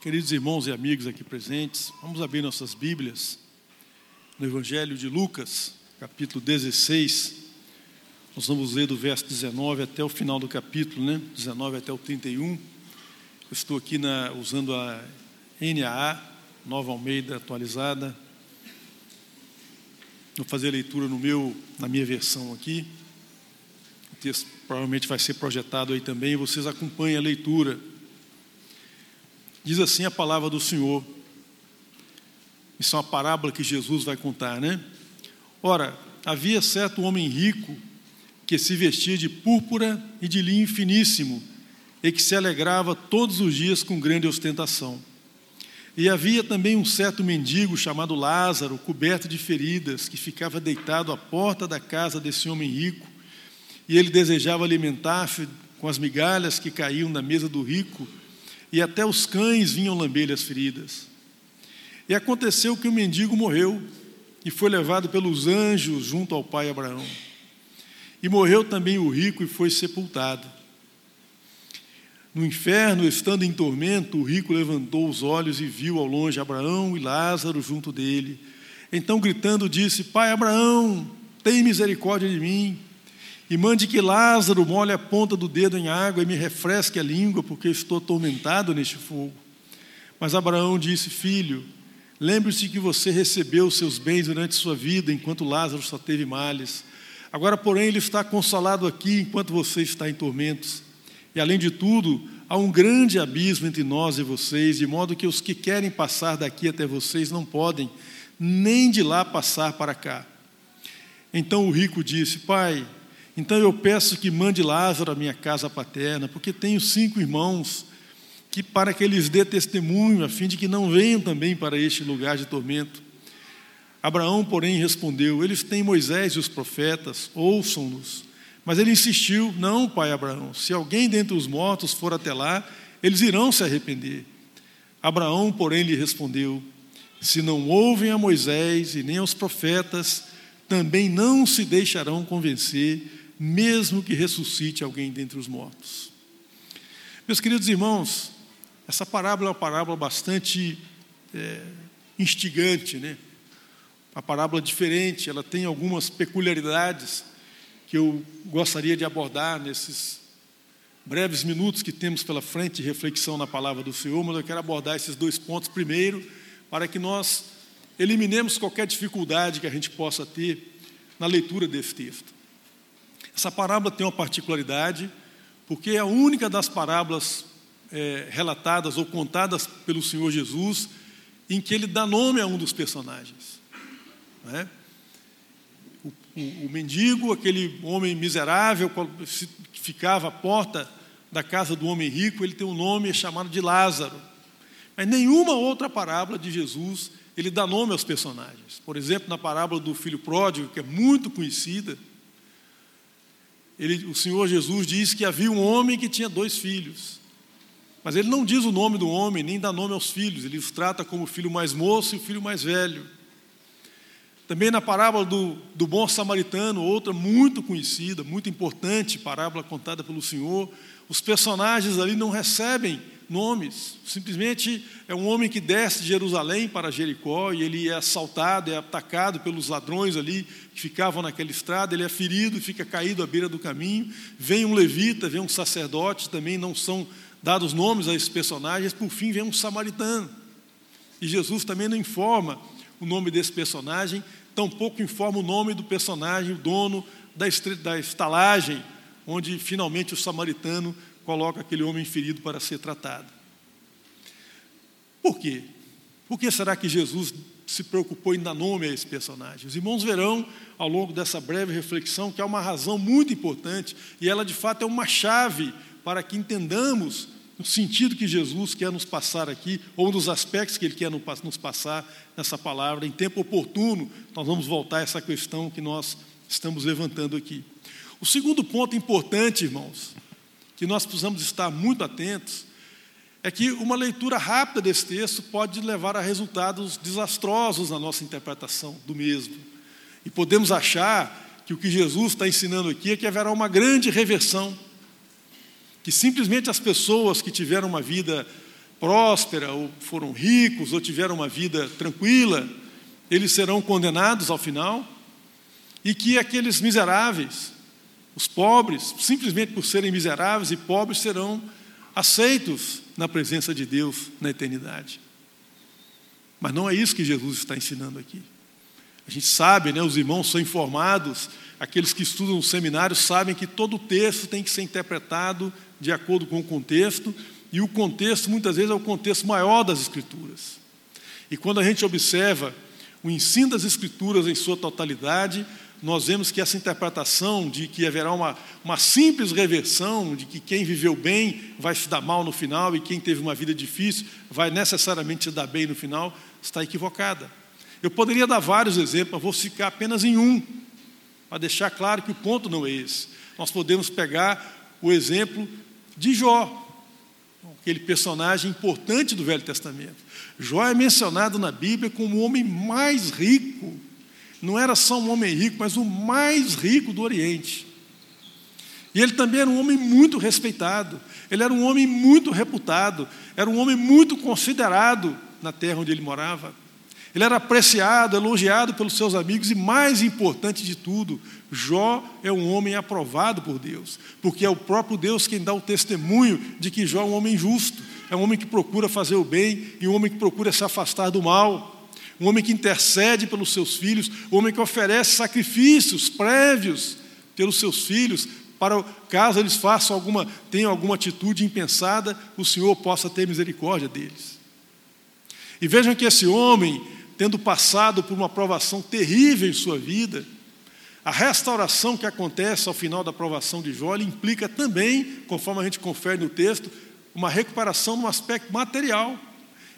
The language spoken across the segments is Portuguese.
Queridos irmãos e amigos aqui presentes, vamos abrir nossas Bíblias no Evangelho de Lucas, capítulo 16. Nós vamos ler do verso 19 até o final do capítulo, né? 19 até o 31. Eu estou aqui na, usando a NAA, Nova Almeida atualizada. Vou fazer a leitura no meu, na minha versão aqui. O texto provavelmente vai ser projetado aí também. Vocês acompanhem a leitura. Diz assim a palavra do Senhor. Isso é uma parábola que Jesus vai contar, né? Ora, havia certo homem rico que se vestia de púrpura e de linho finíssimo e que se alegrava todos os dias com grande ostentação. E havia também um certo mendigo chamado Lázaro, coberto de feridas, que ficava deitado à porta da casa desse homem rico, e ele desejava alimentar-se com as migalhas que caíam da mesa do rico, e até os cães vinham lamber-lhe as feridas. E aconteceu que o mendigo morreu e foi levado pelos anjos junto ao pai Abraão. E morreu também o rico e foi sepultado. No inferno, estando em tormento, o rico levantou os olhos e viu ao longe Abraão e Lázaro junto dele. Então, gritando, disse: Pai Abraão, tem misericórdia de mim e mande que Lázaro molhe a ponta do dedo em água e me refresque a língua, porque estou atormentado neste fogo. Mas Abraão disse: Filho, lembre-se que você recebeu seus bens durante sua vida, enquanto Lázaro só teve males. Agora, porém, ele está consolado aqui, enquanto você está em tormentos. E além de tudo, há um grande abismo entre nós e vocês, de modo que os que querem passar daqui até vocês não podem, nem de lá passar para cá. Então o rico disse: Pai, então eu peço que mande Lázaro à minha casa paterna, porque tenho cinco irmãos, que para que eles dê testemunho, a fim de que não venham também para este lugar de tormento. Abraão, porém, respondeu: Eles têm Moisés e os profetas, ouçam-nos. Mas ele insistiu: Não, pai Abraão, se alguém dentre os mortos for até lá, eles irão se arrepender. Abraão, porém, lhe respondeu: Se não ouvem a Moisés e nem aos profetas, também não se deixarão convencer mesmo que ressuscite alguém dentre os mortos. Meus queridos irmãos, essa parábola é uma parábola bastante é, instigante, né? Uma parábola diferente, ela tem algumas peculiaridades que eu gostaria de abordar nesses breves minutos que temos pela frente de reflexão na palavra do Senhor, mas eu quero abordar esses dois pontos primeiro, para que nós eliminemos qualquer dificuldade que a gente possa ter na leitura desse texto. Essa parábola tem uma particularidade, porque é a única das parábolas é, relatadas ou contadas pelo Senhor Jesus em que ele dá nome a um dos personagens. É? O, o, o, mendigo, aquele homem miserável que ficava à porta da casa do homem rico, ele tem um nome chamado de Lázaro. Mas nenhuma outra parábola de Jesus ele dá nome aos personagens. Por exemplo, na parábola do filho pródigo, que é muito conhecida, ele, o Senhor Jesus diz que havia um homem que tinha dois filhos. Mas ele não diz o nome do homem, nem dá nome aos filhos, ele os trata como o filho mais moço e o filho mais velho. Também na parábola do, do bom samaritano, outra muito conhecida, muito importante, parábola contada pelo Senhor, os personagens ali não recebem nomes. Simplesmente é um homem que desce de Jerusalém para Jericó e ele é assaltado, é atacado pelos ladrões ali que ficavam naquela estrada, ele é ferido e fica caído à beira do caminho. Vem um levita, vem um sacerdote, também não são dados nomes a esses personagens. Por fim, vem um samaritano. E Jesus também não informa o nome desse personagem, tampouco informa o nome do personagem, o dono da estalagem, onde finalmente o samaritano coloca aquele homem ferido para ser tratado. Por quê? Por que será que Jesus se preocupou em dar nome a esse personagem? Os irmãos verão, ao longo dessa breve reflexão, que há uma razão muito importante, e ela de fato é uma chave para que entendamos o sentido que Jesus quer nos passar aqui, ou dos aspectos que Ele quer nos passar nessa palavra. Em tempo oportuno, nós vamos voltar a essa questão que nós estamos levantando aqui. O segundo ponto importante, irmãos, que nós precisamos estar muito atentos é que uma leitura rápida desse texto pode levar a resultados desastrosos na nossa interpretação do mesmo. E podemos achar que o que Jesus está ensinando aqui é que haverá uma grande reversão, que simplesmente as pessoas que tiveram uma vida próspera, ou foram ricos, ou tiveram uma vida tranquila, eles serão condenados ao final, e que aqueles miseráveis, os pobres, simplesmente por serem miseráveis e pobres, serão aceitos na presença de Deus na eternidade. Mas não é isso que Jesus está ensinando aqui. A gente sabe, né, os irmãos são informados, aqueles que estudam no seminário sabem que todo o texto tem que ser interpretado de acordo com o contexto, e o contexto muitas vezes é o contexto maior das Escrituras. E quando a gente observa o ensino das Escrituras em sua totalidade, nós vemos que essa interpretação de que haverá uma, uma simples reversão, de que quem viveu bem vai se dar mal no final e quem teve uma vida difícil vai necessariamente se dar bem no final, está equivocada. Eu poderia dar vários exemplos, mas vou ficar apenas em um, para deixar claro que o ponto não é esse. Nós podemos pegar o exemplo de Jó, aquele personagem importante do Velho Testamento. Jó é mencionado na Bíblia como o homem mais rico não era só um homem rico, mas o mais rico do Oriente. E ele também era um homem muito respeitado, ele era um homem muito reputado, era um homem muito considerado na terra onde ele morava. Ele era apreciado, elogiado pelos seus amigos e, mais importante de tudo, Jó é um homem aprovado por Deus, porque é o próprio Deus quem dá o testemunho de que Jó é um homem justo, é um homem que procura fazer o bem e um homem que procura se afastar do mal um homem que intercede pelos seus filhos, um homem que oferece sacrifícios prévios pelos seus filhos, para caso eles façam alguma, tenham alguma atitude impensada, o Senhor possa ter misericórdia deles. E vejam que esse homem, tendo passado por uma provação terrível em sua vida, a restauração que acontece ao final da provação de Jó implica também, conforme a gente confere no texto, uma recuperação no aspecto material.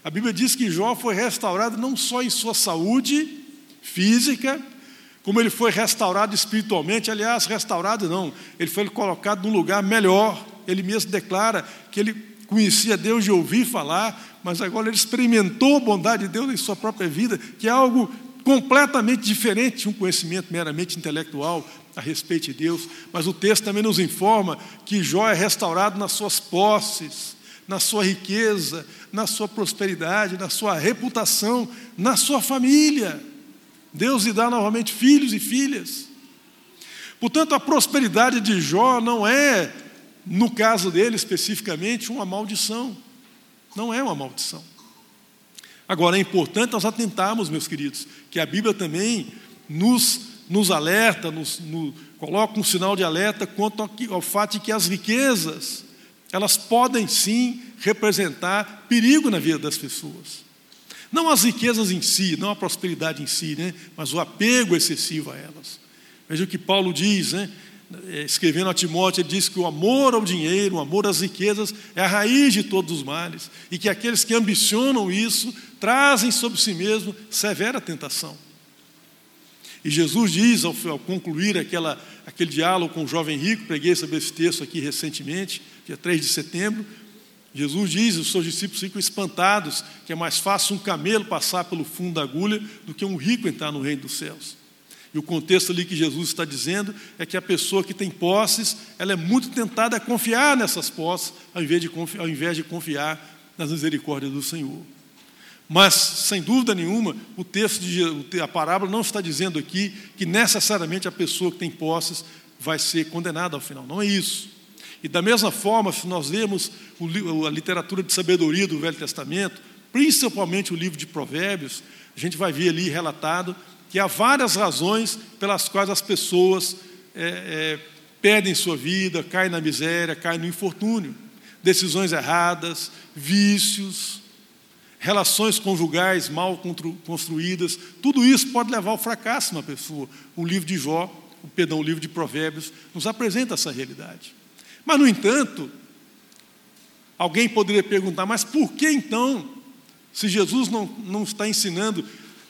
A Bíblia diz que Jó foi restaurado não só em sua saúde física, como ele foi restaurado espiritualmente, aliás, restaurado não, ele foi colocado num lugar melhor. Ele mesmo declara que ele conhecia Deus de ouvir falar, mas agora ele experimentou a bondade de Deus em sua própria vida, que é algo completamente diferente de um conhecimento meramente intelectual a respeito de Deus. Mas o texto também nos informa que Jó é restaurado nas suas posses, na sua riqueza, na sua prosperidade, na sua reputação, na sua família. Deus lhe dá novamente filhos e filhas. Portanto, a prosperidade de Jó não é, no caso dele especificamente, uma maldição. Não é uma maldição. Agora, é importante nós atentarmos, meus queridos, que a Bíblia também nos, nos alerta, nos, nos coloca um sinal de alerta quanto ao, ao fato de que as riquezas, elas podem sim representar perigo na vida das pessoas. Não as riquezas em si, não a prosperidade em si, né? mas o apego excessivo a elas. Veja o que Paulo diz, né? Escrevendo a Timóteo, ele diz que o amor ao dinheiro, o amor às riquezas é a raiz de todos os males, e que aqueles que ambicionam isso trazem sobre si mesmo severa tentação. E Jesus diz, ao, ao concluir aquela, aquele diálogo com o jovem rico, preguei sobre esse texto aqui recentemente, dia 3 de setembro, Jesus diz, os seus discípulos ficam espantados, que é mais fácil um camelo passar pelo fundo da agulha do que um rico entrar no reino dos céus. E o contexto ali que Jesus está dizendo é que a pessoa que tem posses, ela é muito tentada a confiar nessas posses, ao invés de confiar, ao invés de confiar nas misericórdias do Senhor. Mas, sem dúvida nenhuma, o texto de a parábola não está dizendo aqui que necessariamente a pessoa que tem posses vai ser condenada ao final. Não é isso. E da mesma forma, se nós lemos a literatura de sabedoria do Velho Testamento, principalmente o livro de Provérbios, a gente vai ver ali relatado que há várias razões pelas quais as pessoas é, é, perdem sua vida, caem na miséria, caem no infortúnio. Decisões erradas, vícios, relações conjugais mal construídas, tudo isso pode levar ao fracasso uma pessoa. O livro de Jó, o perdão, o livro de Provérbios, nos apresenta essa realidade. Mas, no entanto, alguém poderia perguntar: mas por que então, se Jesus não, não está ensinando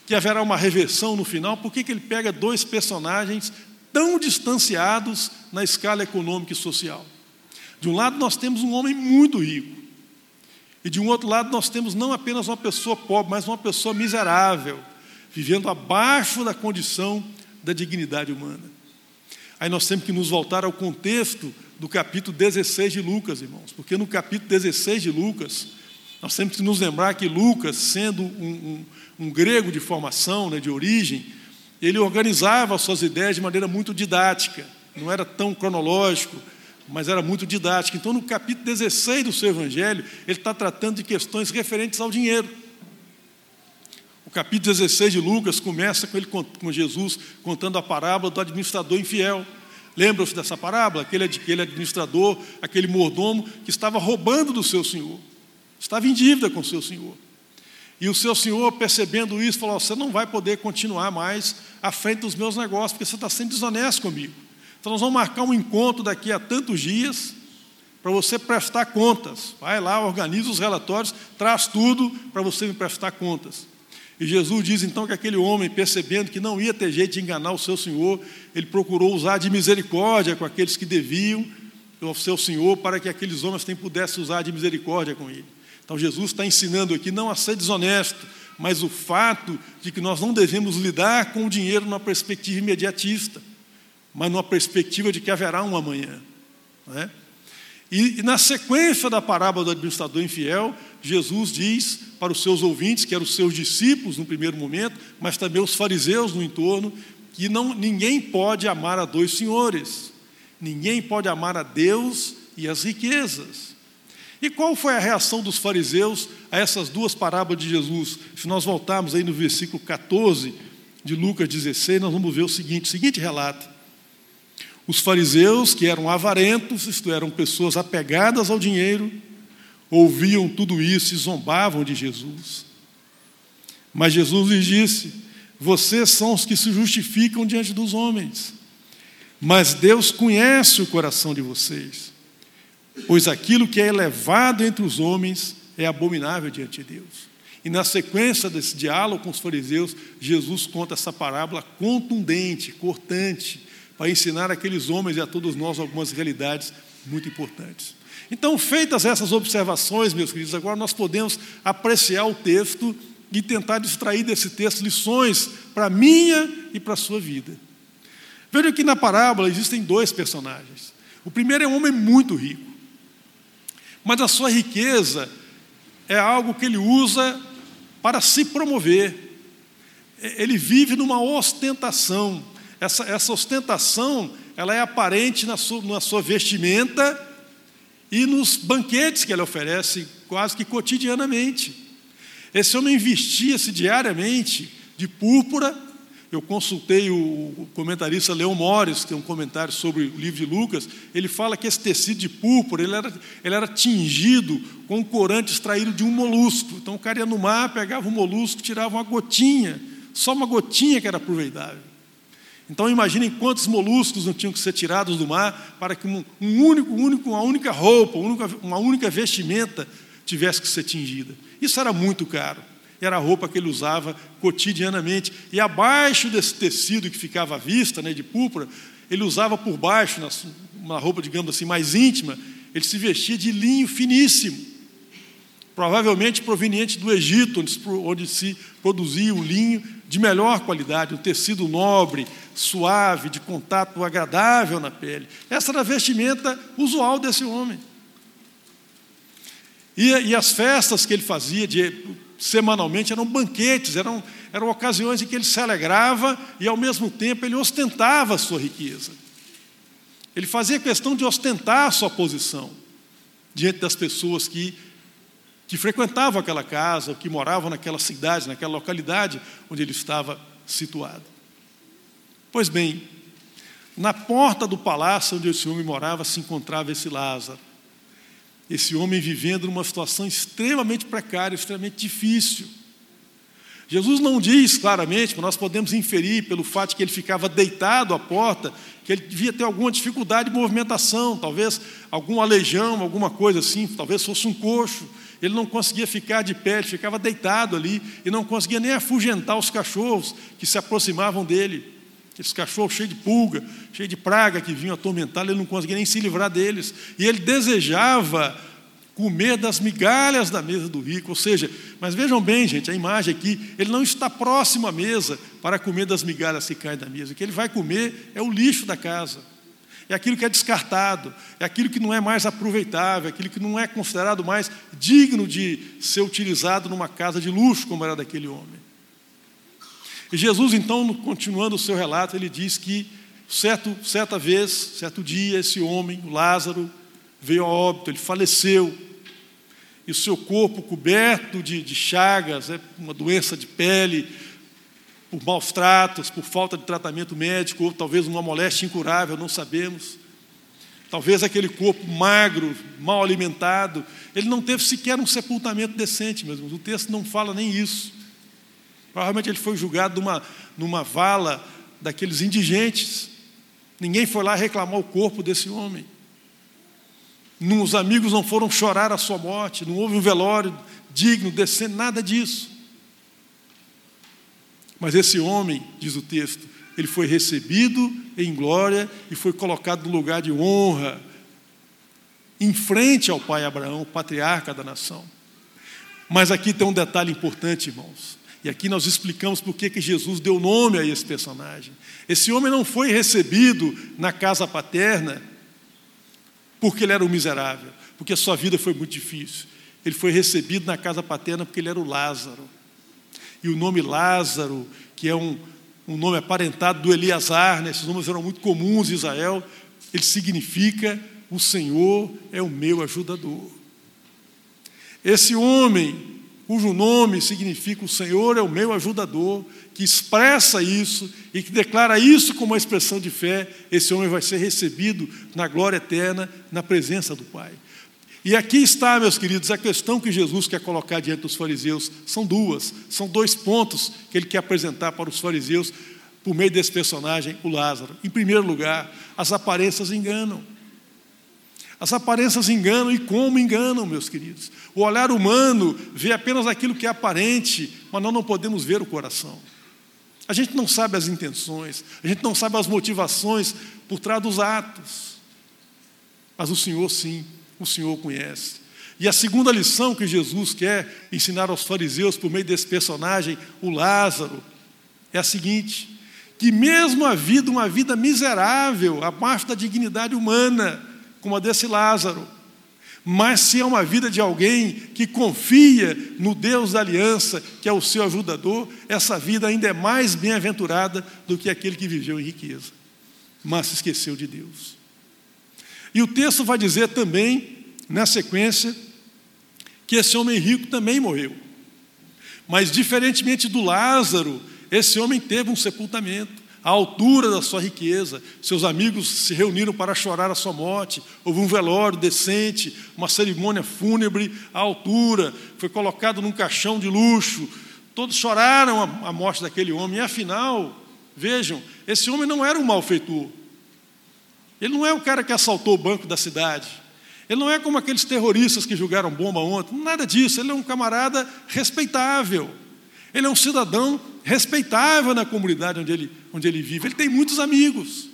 que haverá uma reversão no final, por que, que ele pega dois personagens tão distanciados na escala econômica e social? De um lado, nós temos um homem muito rico, e de um outro lado, nós temos não apenas uma pessoa pobre, mas uma pessoa miserável, vivendo abaixo da condição da dignidade humana. Aí nós temos que nos voltar ao contexto do capítulo 16 de Lucas, irmãos, porque no capítulo 16 de Lucas, Nós temos que nos lembrar que Lucas, sendo um, um, um grego de formação, né, de origem, ele organizava as suas ideias de maneira muito didática, não era tão cronológico, mas era muito didático. Então, no capítulo 16 do seu Evangelho, ele está tratando de questões referentes ao dinheiro. O capítulo 16 de Lucas começa com, ele, com Jesus contando a parábola do administrador infiel. Lembram-se dessa parábola? Aquele, aquele administrador, aquele mordomo que estava roubando do seu senhor, estava em dívida com o seu senhor. E o seu senhor, percebendo isso, falou: Você não vai poder continuar mais à frente dos meus negócios, porque você está sendo desonesto comigo. Então, nós vamos marcar um encontro daqui a tantos dias para você prestar contas. Vai lá, organiza os relatórios, traz tudo para você me prestar contas. E Jesus diz então que aquele homem, percebendo que não ia ter jeito de enganar o seu senhor, ele procurou usar de misericórdia com aqueles que deviam ao seu senhor, para que aqueles homens também pudessem usar de misericórdia com ele. Então Jesus está ensinando aqui não a ser desonesto, mas o fato de que nós não devemos lidar com o dinheiro numa perspectiva imediatista, mas numa perspectiva de que haverá um amanhã. Não é? E, e na sequência da parábola do administrador infiel, Jesus diz para os seus ouvintes, que eram os seus discípulos no primeiro momento, mas também os fariseus no entorno, que não, ninguém pode amar a dois senhores. Ninguém pode amar a Deus e as riquezas. E qual foi a reação dos fariseus a essas duas parábolas de Jesus? Se nós voltarmos aí no versículo 14 de Lucas 16, nós vamos ver o seguinte, o seguinte relato. Os fariseus, que eram avarentos, isto eram pessoas apegadas ao dinheiro, ouviam tudo isso e zombavam de Jesus. Mas Jesus lhes disse: Vocês são os que se justificam diante dos homens, mas Deus conhece o coração de vocês, pois aquilo que é elevado entre os homens é abominável diante de Deus. E na sequência desse diálogo com os fariseus, Jesus conta essa parábola contundente, cortante, para ensinar aqueles homens e a todos nós algumas realidades muito importantes. Então, feitas essas observações, meus queridos, agora nós podemos apreciar o texto e tentar extrair desse texto lições para a minha e para a sua vida. Veja que na parábola existem dois personagens. O primeiro é um homem muito rico, mas a sua riqueza é algo que ele usa para se promover. Ele vive numa ostentação, essa, essa ostentação, ela é aparente na sua, na sua vestimenta e nos banquetes que ele oferece quase que cotidianamente. Esse homem vestia-se diariamente de púrpura. Eu consultei o comentarista Leão Mores, que tem um comentário sobre o livro de Lucas. Ele fala que esse tecido de púrpura ele era, ele era tingido com um corante extraído de um molusco. Então o cara ia no mar, pegava o molusco, tirava uma gotinha, só uma gotinha que era aproveitável. Então imaginem quantos moluscos não tinham que ser tirados do mar para que um, um único, único, uma única roupa, uma única vestimenta tivesse que ser tingida. Isso era muito caro. Era a roupa que ele usava cotidianamente. E abaixo desse tecido que ficava à vista, né, de púrpura, ele usava por baixo, uma roupa, digamos assim, mais íntima, ele se vestia de linho finíssimo provavelmente proveniente do Egito, onde, se produzia o linho de melhor qualidade, um tecido nobre, suave, de contato agradável na pele. Essa era a vestimenta usual desse homem. E, e as festas que ele fazia de, semanalmente eram banquetes, eram, eram ocasiões em que ele se alegrava e, ao mesmo tempo, ele ostentava a sua riqueza. Ele fazia questão de ostentar a sua posição diante das pessoas que que frequentavam aquela casa, que moravam naquela cidade, naquela localidade onde ele estava situado. Pois bem, na porta do palácio onde esse homem morava se encontrava esse Lázaro. Esse homem vivendo numa situação extremamente precária, extremamente difícil. Jesus não diz claramente, mas nós podemos inferir pelo fato de que ele ficava deitado à porta, que ele devia ter alguma dificuldade de movimentação, talvez algum aleijão, alguma coisa assim, talvez fosse um coxo, ele não conseguia ficar de pé, ele ficava deitado ali e não conseguia nem afugentar os cachorros que se aproximavam dele. Aqueles cachorros cheios de pulga, cheios de praga que vinham atormentá-lo, ele não conseguia nem se livrar deles. E ele desejava comer das migalhas da mesa do rico, ou seja, mas vejam bem, gente, a imagem aqui, ele não está próximo à mesa para comer das migalhas que caem da mesa. O que ele vai comer é o lixo da casa. é aquilo que é descartado, é aquilo que não é mais aproveitável, é aquilo que não é considerado mais digno de ser utilizado numa casa de luxo, como era daquele homem. E Jesus, então, continuando o seu relato, ele diz que certo, certa vez, certo dia, esse homem, Lázaro, veio a óbito, ele faleceu, e o seu corpo coberto de, de chagas, é uma doença de pele, por maus tratos, por falta de tratamento médico, ou talvez uma moléstia incurável, não sabemos. Talvez aquele corpo magro, mal alimentado, ele não teve sequer um sepultamento decente, meus irmãos. O texto não fala nem isso. Provavelmente ele foi julgado numa, numa vala daqueles indigentes. Ninguém foi lá reclamar o corpo desse homem. Os amigos não foram chorar a sua morte, não houve um velório digno, decente, nada disso. Mas esse homem, diz o texto, ele foi recebido em glória e foi colocado no lugar de honra, em frente ao pai Abraão, patriarca da nação. Mas aqui tem um detalhe importante, irmãos. E aqui nós explicamos por que Jesus deu nome a esse personagem. Esse homem não foi recebido na casa paterna porque ele era um miserável, porque a sua vida foi muito difícil. Ele foi recebido na casa paterna porque ele era o Lázaro. E o nome Lázaro, que é um, um nome aparentado do Eliasar, né? esses nomes eram muito comuns em Israel, ele significa o Senhor é o meu ajudador. Esse homem, cujo nome significa o Senhor é o meu ajudador, que expressa isso e que declara isso como uma expressão de fé, esse homem vai ser recebido na glória eterna, na presença do Pai. E aqui está, meus queridos, a questão que Jesus quer colocar diante dos fariseus. São duas, são dois pontos que ele quer apresentar para os fariseus por meio desse personagem, o Lázaro. Em primeiro lugar, as aparências enganam. As aparências enganam e como enganam, meus queridos. O olhar humano vê apenas aquilo que é aparente, mas nós não podemos ver o coração. A gente não sabe as intenções, a gente não sabe as motivações por trás dos atos. Mas o Senhor sim o Senhor conhece. E a segunda lição que Jesus quer ensinar aos fariseus por meio desse personagem, o Lázaro, é a seguinte: que mesmo a vida, uma vida miserável, abaixo da dignidade humana, como a desse Lázaro, mas se é uma vida de alguém que confia no Deus da aliança, que é o seu ajudador, essa vida ainda é mais bem-aventurada do que aquele que viveu em riqueza, mas se esqueceu de Deus. E o texto vai dizer também, na sequência, que esse homem rico também morreu. Mas, diferentemente do Lázaro, esse homem teve um sepultamento à altura da sua riqueza. Seus amigos se reuniram para chorar a sua morte. Houve um velório decente, uma cerimônia fúnebre à altura. Foi colocado num caixão de luxo. Todos choraram a morte daquele homem. E afinal, vejam, esse homem não era um malfeitor. Ele não é o cara que assaltou o banco da cidade. Ele não é como aqueles terroristas que jogaram bomba ontem. Nada disso. Ele é um camarada respeitável. Ele é um cidadão respeitável na comunidade onde ele, onde ele vive. Ele tem muitos amigos.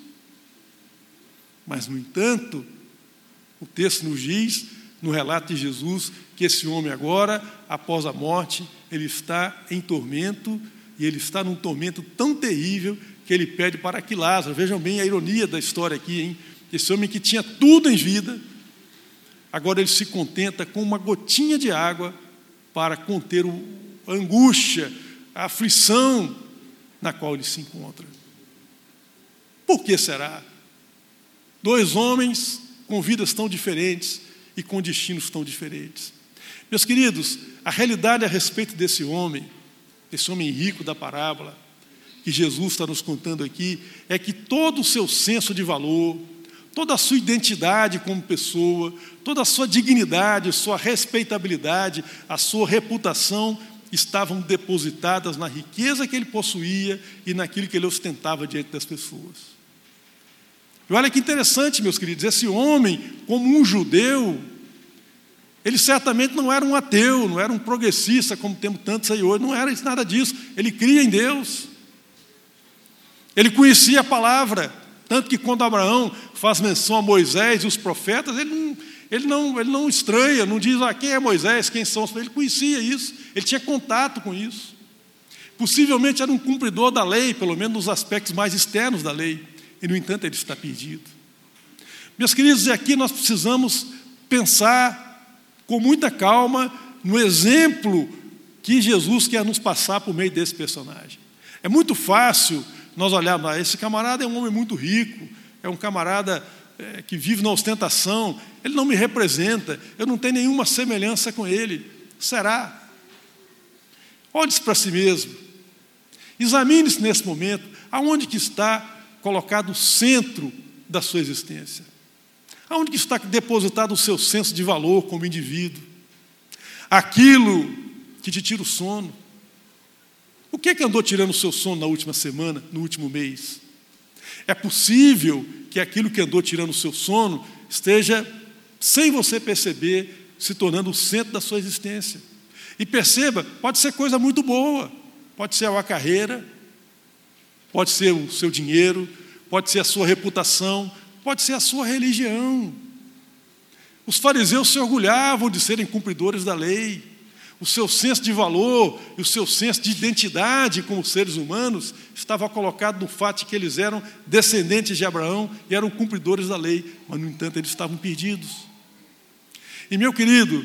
Mas, no entanto, o texto nos diz, no relato de Jesus, que esse homem agora, após a morte, ele está em tormento, e ele está num tormento tão terrível que ele pede para que Lázaro, vejam bem a ironia da história aqui, hein? Esse homem que tinha tudo em vida, agora ele se contenta com uma gotinha de água para conter angústia, a aflição na qual ele se encontra. Por que será? Dois homens com vidas tão diferentes e com destinos tão diferentes. Meus queridos, a realidade a respeito desse homem, esse homem rico da parábola, que Jesus está nos contando aqui é que todo o seu senso de valor, toda a sua identidade como pessoa, toda a sua dignidade, sua respeitabilidade, a sua reputação estavam depositadas na riqueza que ele possuía e naquilo que ele ostentava diante das pessoas. E olha que interessante, meus queridos, esse homem, como um judeu, ele certamente não era um ateu, não era um progressista, como temos tantos aí hoje, não era nada disso. Ele cria em Deus. Ele conhecia a palavra, tanto que quando Abraão faz menção a Moisés e os profetas, ele não, ele não, ele não estranha, não diz ah, quem é Moisés, quem são Ele conhecia isso, ele tinha contato com isso. Possivelmente era um cumpridor da lei, pelo menos nos aspectos mais externos da lei, e no entanto ele está perdido. Meus queridos, aqui nós precisamos pensar com muita calma no exemplo que Jesus quer nos passar por meio desse personagem. É muito fácil nós olharmos, ah, esse camarada é um homem muito rico, é um camarada é, que vive na ostentação, ele não me representa, eu não tenho nenhuma semelhança com ele. Será? Olhe-se para si mesmo. Examine-se nesse momento, aonde que está colocado o centro da sua existência. Aonde que está depositado o seu senso de valor como indivíduo? Aquilo que te tira o sono. O que é que andou tirando o seu sono na última semana, no último mês? É possível que aquilo que andou tirando o seu sono esteja, sem você perceber, se tornando o centro da sua existência. E perceba, pode ser coisa muito boa, pode ser uma carreira, pode ser o seu dinheiro, pode ser a sua reputação, pode ser a sua religião. Os fariseus se orgulhavam de serem cumpridores da lei. O seu senso de valor e o seu senso de identidade como seres humanos estava colocado no fato de que eles eram descendentes de Abraão e eram cumpridores da lei, mas, no entanto, eles estavam perdidos. E, meu querido,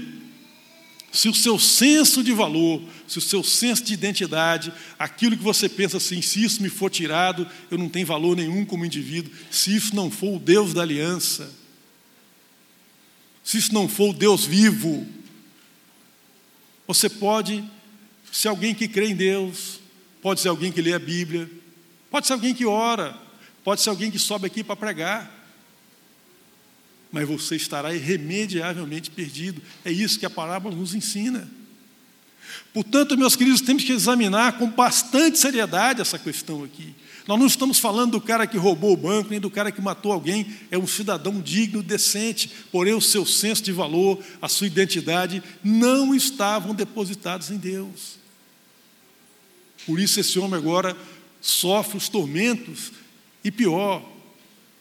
se o seu senso de valor, se o seu senso de identidade, aquilo que você pensa assim, se isso me for tirado, eu não tenho valor nenhum como indivíduo, se isso não for o Deus da aliança, se isso não for o Deus vivo, você pode ser alguém que crê em Deus, pode ser alguém que lê a Bíblia, pode ser alguém que ora, pode ser alguém que sobe aqui para pregar, mas você estará irremediavelmente perdido. É isso que a parábola nos ensina. Portanto, meus queridos, temos que examinar com bastante seriedade essa questão aqui. Nós não estamos falando do cara que roubou o banco, nem do cara que matou alguém, é um cidadão digno, decente, porém o seu senso de valor, a sua identidade não estavam depositados em Deus. Por isso esse homem agora sofre os tormentos, e pior,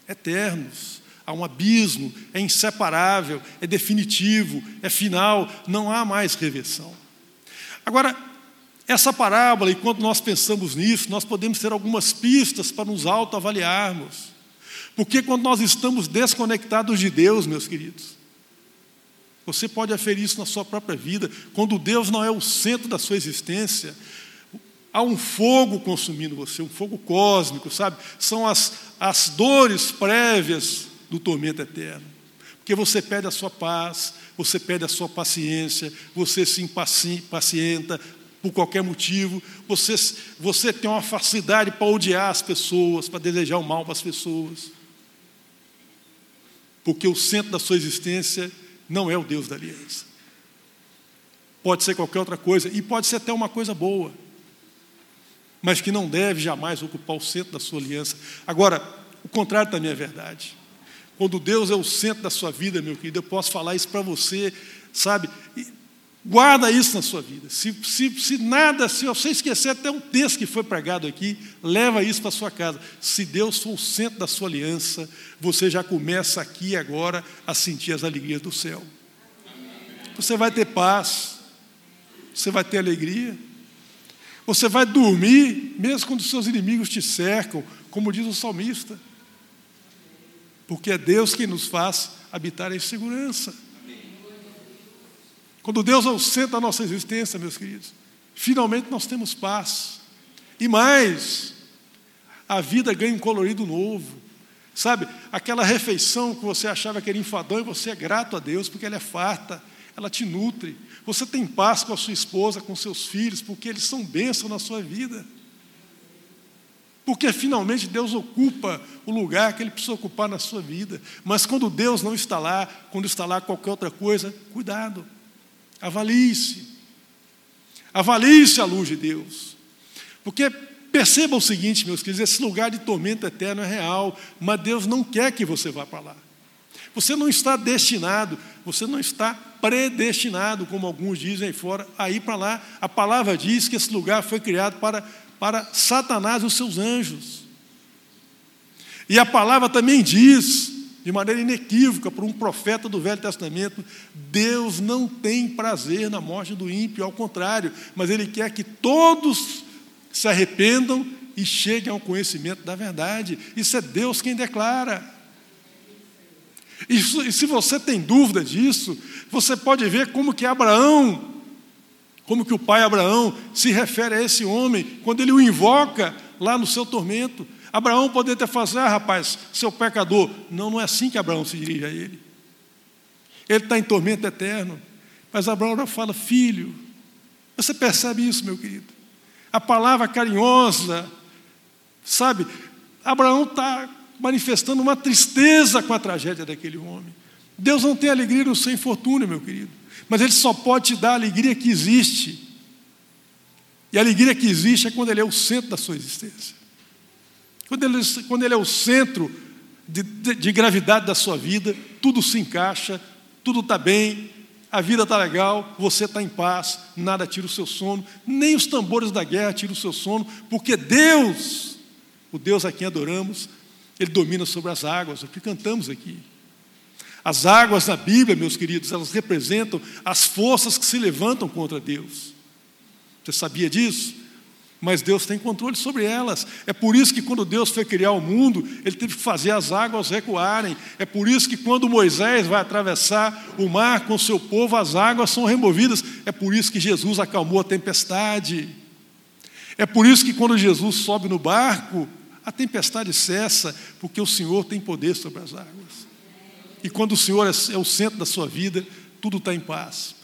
eternos. Há um abismo, é inseparável, é definitivo, é final, não há mais reversão. Agora, essa parábola, enquanto nós pensamos nisso, nós podemos ter algumas pistas para nos autoavaliarmos. Porque quando nós estamos desconectados de Deus, meus queridos, você pode aferir isso na sua própria vida, quando Deus não é o centro da sua existência, há um fogo consumindo você, um fogo cósmico, sabe? São as, as dores prévias do tormento eterno. Porque você perde a sua paz, você perde a sua paciência, você se impacienta, por qualquer motivo, você, você tem uma facilidade para odiar as pessoas, para desejar o mal para as pessoas. Porque o centro da sua existência não é o Deus da aliança. Pode ser qualquer outra coisa, e pode ser até uma coisa boa, mas que não deve jamais ocupar o centro da sua aliança. Agora, o contrário também é verdade. Quando Deus é o centro da sua vida, meu querido, eu posso falar isso para você, sabe? Guarda isso na sua vida. Se, se, se nada, se você esquecer até um texto que foi pregado aqui, leva isso para sua casa. Se Deus for o centro da sua aliança, você já começa aqui agora a sentir as alegrias do céu. Você vai ter paz, você vai ter alegria, você vai dormir, mesmo quando seus inimigos te cercam, como diz o salmista, porque é Deus quem nos faz habitar em segurança. Quando Deus é o centro da nossa existência, meus queridos, finalmente nós temos paz. E mais, a vida ganha um colorido novo. Sabe, aquela refeição que você achava que era enfadão e você é grato a Deus porque ela é farta, ela te nutre. Você tem paz com a sua esposa, com seus filhos, porque eles são bênçãos na sua vida. Porque finalmente Deus ocupa o lugar que Ele precisa ocupar na sua vida. Mas quando Deus não está lá, quando está lá qualquer outra coisa, cuidado. Avalie-se. Avalie-se à luz de Deus. Porque perceba o seguinte, meus queridos: esse lugar de tormento eterno é real, mas Deus não quer que você vá para lá. Você não está destinado, você não está predestinado, como alguns dizem aí fora, a ir para lá. A palavra diz que esse lugar foi criado para, para Satanás e os seus anjos. E a palavra também diz de maneira inequívoca por um profeta do Velho Testamento, Deus não tem prazer na morte do ímpio, ao contrário, mas Ele quer que todos se arrependam e cheguem ao conhecimento da verdade. Isso é Deus quem declara. E se você tem dúvida disso, você pode ver como que Abraão, como que o pai Abraão se refere a esse homem quando ele o invoca lá no seu tormento. Abraão poderia ter falado, assim, ah, rapaz, seu pecador. Não, não é assim que Abraão se dirige a ele. Ele está em tormento eterno. Mas Abraão fala, filho. Você percebe isso, meu querido? A palavra carinhosa, sabe? Abraão está manifestando uma tristeza com a tragédia daquele homem. Deus não tem alegria no seu infortúnio, meu querido. Mas Ele só pode te dar a alegria que existe. E a alegria que existe é quando Ele é o centro da sua existência. Quando Ele, quando ele é o centro de, de, de gravidade da sua vida, tudo se encaixa, tudo está bem, a vida está legal, você está em paz, nada tira o seu sono, nem os tambores da guerra tiram o seu sono, porque Deus, o Deus a quem adoramos, Ele domina sobre as águas, o que cantamos aqui. As águas na Bíblia, meus queridos, elas representam as forças que se levantam contra Deus. Você sabia disso? Mas Deus tem controle sobre elas. É por isso que quando Deus foi criar o mundo, Ele teve que fazer as águas recuarem. É por isso que quando Moisés vai atravessar o mar com seu povo, as águas são removidas. É por isso que Jesus acalmou a tempestade. É por isso que quando Jesus sobe no barco, a tempestade cessa, porque o Senhor tem poder sobre as águas. E quando o Senhor é, é o centro da sua vida, tudo está em paz.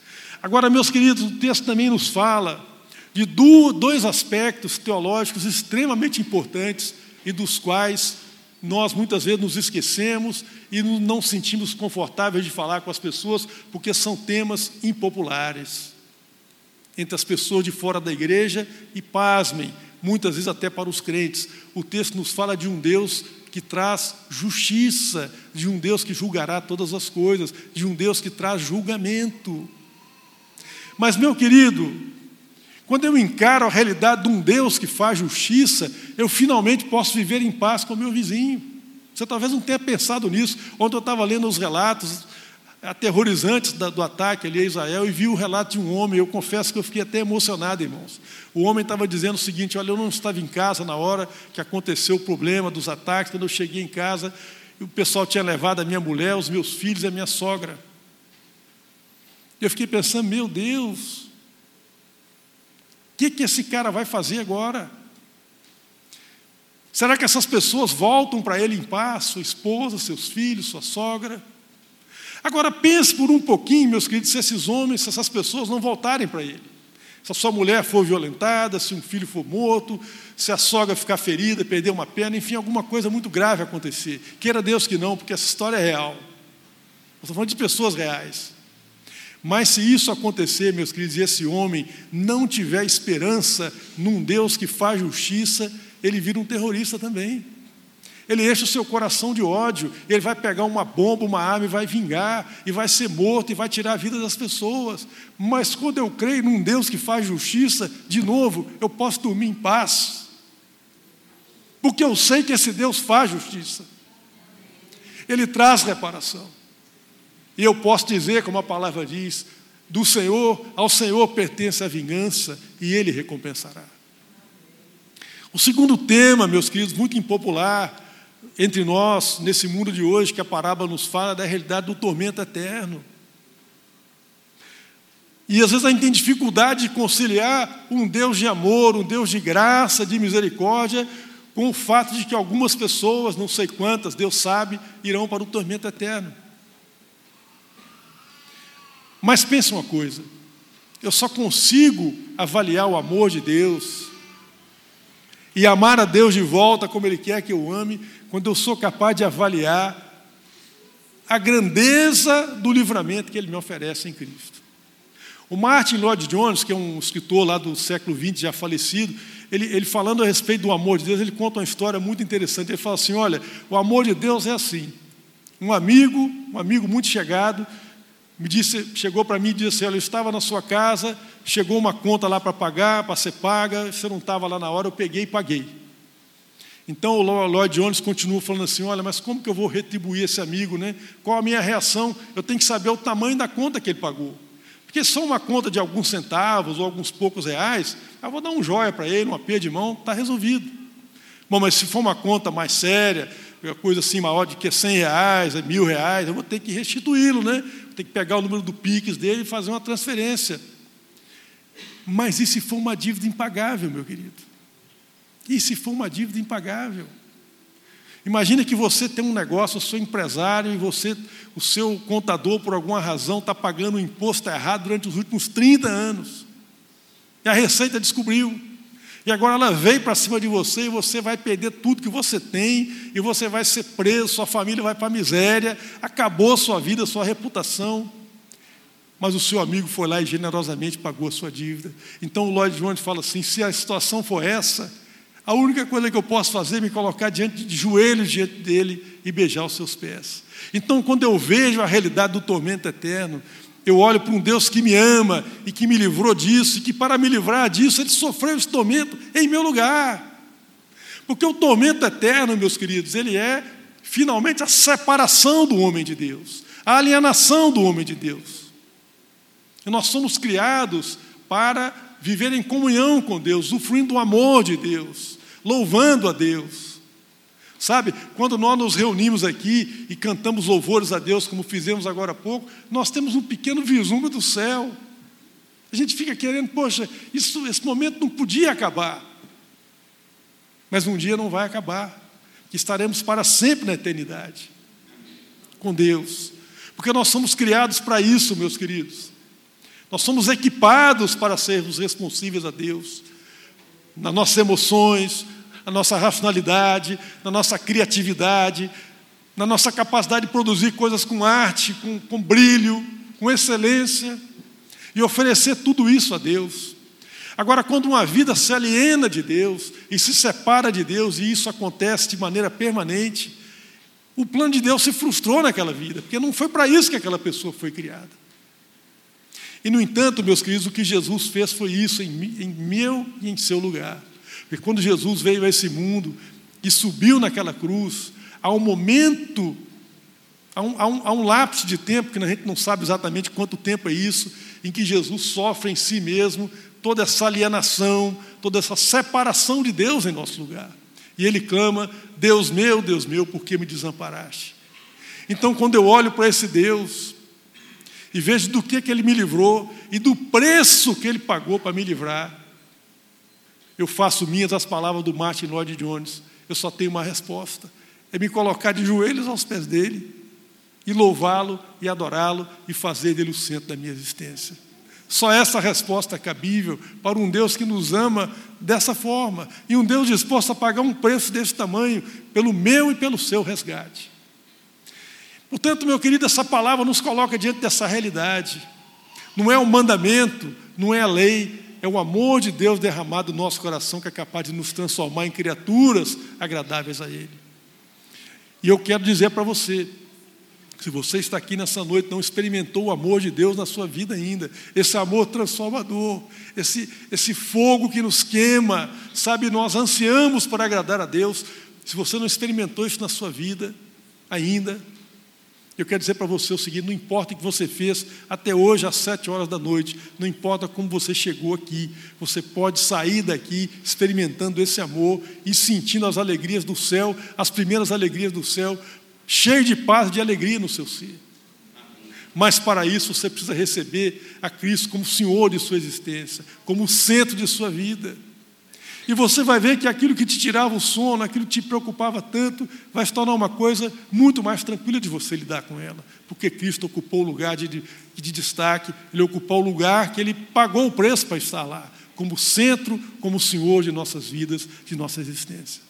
Agora, meus queridos, o texto também nos fala de dois aspectos teológicos extremamente importantes e dos quais nós muitas vezes nos esquecemos e não sentimos confortáveis de falar com as pessoas, porque são temas impopulares entre as pessoas de fora da igreja e, pasmem, muitas vezes até para os crentes. O texto nos fala de um Deus que traz justiça, de um Deus que julgará todas as coisas, de um Deus que traz julgamento. Mas, meu querido, quando eu encaro a realidade de um Deus que faz justiça, eu finalmente posso viver em paz com o meu vizinho. Você talvez não tenha pensado nisso. Ontem eu estava lendo os relatos aterrorizantes do ataque ali a Israel e vi o relato de um homem. Eu confesso que eu fiquei até emocionado, irmãos. O homem estava dizendo o seguinte: Olha, eu não estava em casa na hora que aconteceu o problema dos ataques. Quando eu cheguei em casa, o pessoal tinha levado a minha mulher, os meus filhos e a minha sogra. Eu fiquei pensando: Meu Deus, que, que esse cara vai fazer agora? Será que essas pessoas voltam para ele em paz? Sua esposa, seus filhos, sua sogra? Agora pense por um pouquinho, meus queridos, se esses homens, se essas pessoas não voltarem para ele. Se a sua mulher for violentada, se um filho for morto, se a sogra ficar ferida, perder uma perna, enfim, alguma coisa muito grave acontecer. Queira Deus que não, porque essa história é real. Nós estamos falando de pessoas reais. Mas se isso acontecer, meus queridos, e esse homem não tiver esperança num Deus que faz justiça, ele vira um terrorista também. Ele enche o seu coração de ódio, ele vai pegar uma bomba, uma arma e vai vingar, e vai ser morto, e vai tirar a vida das pessoas. Mas quando eu creio num Deus que faz justiça, de novo, eu posso dormir em paz. Porque eu sei que esse Deus faz justiça. Ele traz reparação. E eu posso dizer, como a palavra diz, do Senhor, ao Senhor pertence a vingança e Ele recompensará. O segundo tema, meus queridos, muito impopular entre nós, nesse mundo de hoje, que a parábola nos fala da realidade do tormento eterno. E às vezes a gente tem dificuldade de conciliar um Deus de amor, um Deus de graça, de misericórdia, com o fato de que algumas pessoas, não sei quantas, Deus sabe, irão para o tormento eterno. Mas pense uma coisa: eu só consigo avaliar o amor de Deus e amar a Deus de volta como Ele quer que eu ame, quando eu sou capaz de avaliar a grandeza do livramento que Ele me oferece em Cristo. O Martin Lloyd Jones, que é um escritor lá do século XX, já falecido, ele, ele, falando a respeito do amor de Deus, ele conta uma história muito interessante. Ele fala assim: olha, o amor de Deus é assim. Um amigo, um amigo muito chegado, me disse, chegou para mim e disse: Olha, eu estava na sua casa, chegou uma conta lá para pagar, para ser paga, você não estava lá na hora, eu peguei e paguei. Então o Lloyd Jones continua falando assim: Olha, mas como que eu vou retribuir esse amigo, né? Qual a minha reação? Eu tenho que saber o tamanho da conta que ele pagou. Porque só uma conta de alguns centavos ou alguns poucos reais, eu vou dar um joia para ele, uma pia de mão, está resolvido. Bom, mas se for uma conta mais séria, coisa assim maior de que é 100 reais, mil reais, eu vou ter que restituí-lo, né? Ter que pegar o número do PIX dele e fazer uma transferência. Mas e se for uma dívida impagável, meu querido? E se for uma dívida impagável? Imagina que você tem um negócio, eu sou empresário e você, o seu contador, por alguma razão, está pagando o imposto errado durante os últimos 30 anos. E a Receita descobriu. E agora ela veio para cima de você e você vai perder tudo que você tem, e você vai ser preso, sua família vai para a miséria, acabou sua vida, sua reputação. Mas o seu amigo foi lá e generosamente pagou a sua dívida. Então o Lloyd Jones fala assim: se a situação for essa, a única coisa que eu posso fazer é me colocar diante de joelhos diante dele e beijar os seus pés. Então, quando eu vejo a realidade do tormento eterno, eu olho para um Deus que me ama e que me livrou disso, e que para me livrar disso, ele sofreu esse tormento em meu lugar. Porque o tormento eterno, meus queridos, ele é finalmente a separação do homem de Deus, a alienação do homem de Deus. E nós somos criados para viver em comunhão com Deus, usufruindo do amor de Deus louvando a Deus. Sabe, quando nós nos reunimos aqui e cantamos louvores a Deus, como fizemos agora há pouco, nós temos um pequeno vislumbre do céu. A gente fica querendo, poxa, isso, esse momento não podia acabar. Mas um dia não vai acabar, que estaremos para sempre na eternidade com Deus. Porque nós somos criados para isso, meus queridos. Nós somos equipados para sermos responsíveis a Deus, nas nossas emoções, na nossa racionalidade, na nossa criatividade, na nossa capacidade de produzir coisas com arte, com, com brilho, com excelência, e oferecer tudo isso a Deus. Agora, quando uma vida se aliena de Deus e se separa de Deus, e isso acontece de maneira permanente, o plano de Deus se frustrou naquela vida, porque não foi para isso que aquela pessoa foi criada. E, no entanto, meus queridos, o que Jesus fez foi isso em, em meu e em seu lugar. Porque quando Jesus veio a esse mundo e subiu naquela cruz, há um momento, há um, há, um, há um, lapso de tempo, que a gente não sabe exatamente quanto tempo é isso, em que Jesus sofre em si mesmo toda essa alienação, toda essa separação de Deus em nosso lugar. E ele clama: Deus meu, Deus meu, por que me desamparaste? Então, quando eu olho para esse Deus e vejo do que, que ele me livrou e do preço que ele pagou para me livrar, eu faço minhas as palavras do Martin Lloyd Jones. Eu só tenho uma resposta: é me colocar de joelhos aos pés dele e louvá-lo e adorá-lo e fazer dele o centro da minha existência. Só essa resposta é cabível para um Deus que nos ama dessa forma e um Deus disposto a pagar um preço desse tamanho pelo meu e pelo seu resgate. Portanto, meu querido, essa palavra nos coloca diante dessa realidade. Não é um mandamento, não é a lei, é o amor de Deus derramado no nosso coração que é capaz de nos transformar em criaturas agradáveis a Ele. E eu quero dizer para você, se você está aqui nessa noite não experimentou o amor de Deus na sua vida ainda, esse amor transformador, esse, esse fogo que nos queima, sabe, nós ansiamos para agradar a Deus. Se você não experimentou isso na sua vida ainda, eu quero dizer para você o seguinte: não importa o que você fez até hoje, às sete horas da noite, não importa como você chegou aqui, você pode sair daqui experimentando esse amor e sentindo as alegrias do céu, as primeiras alegrias do céu, cheio de paz e de alegria no seu ser. Mas para isso você precisa receber a Cristo como Senhor de sua existência, como centro de sua vida. E você vai ver que aquilo que te tirava o sono, aquilo que te preocupava tanto, vai se tornar uma coisa muito mais tranquila de você lidar com ela. Porque Cristo ocupou o lugar de, de, de destaque, Ele ocupou o lugar que Ele pagou o preço para estar lá, como centro, como Senhor de nossas vidas, de nossa existência.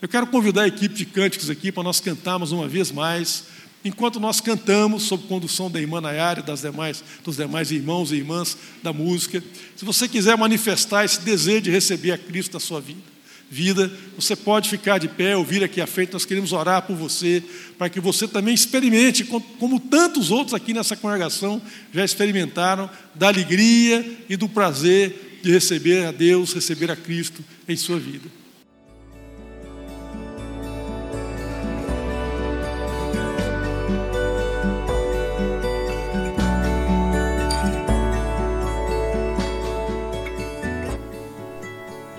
Eu quero convidar a equipe de cânticos aqui para nós cantarmos uma vez mais enquanto nós cantamos, sob condução da irmã Nayara e das demais, dos demais irmãos e irmãs da música, se você quiser manifestar esse desejo de receber a Cristo na sua vida, vida, você pode ficar de pé, ouvir aqui à frente, nós queremos orar por você, para que você também experimente, como tantos outros aqui nessa congregação já experimentaram, da alegria e do prazer de receber a Deus, receber a Cristo em sua vida.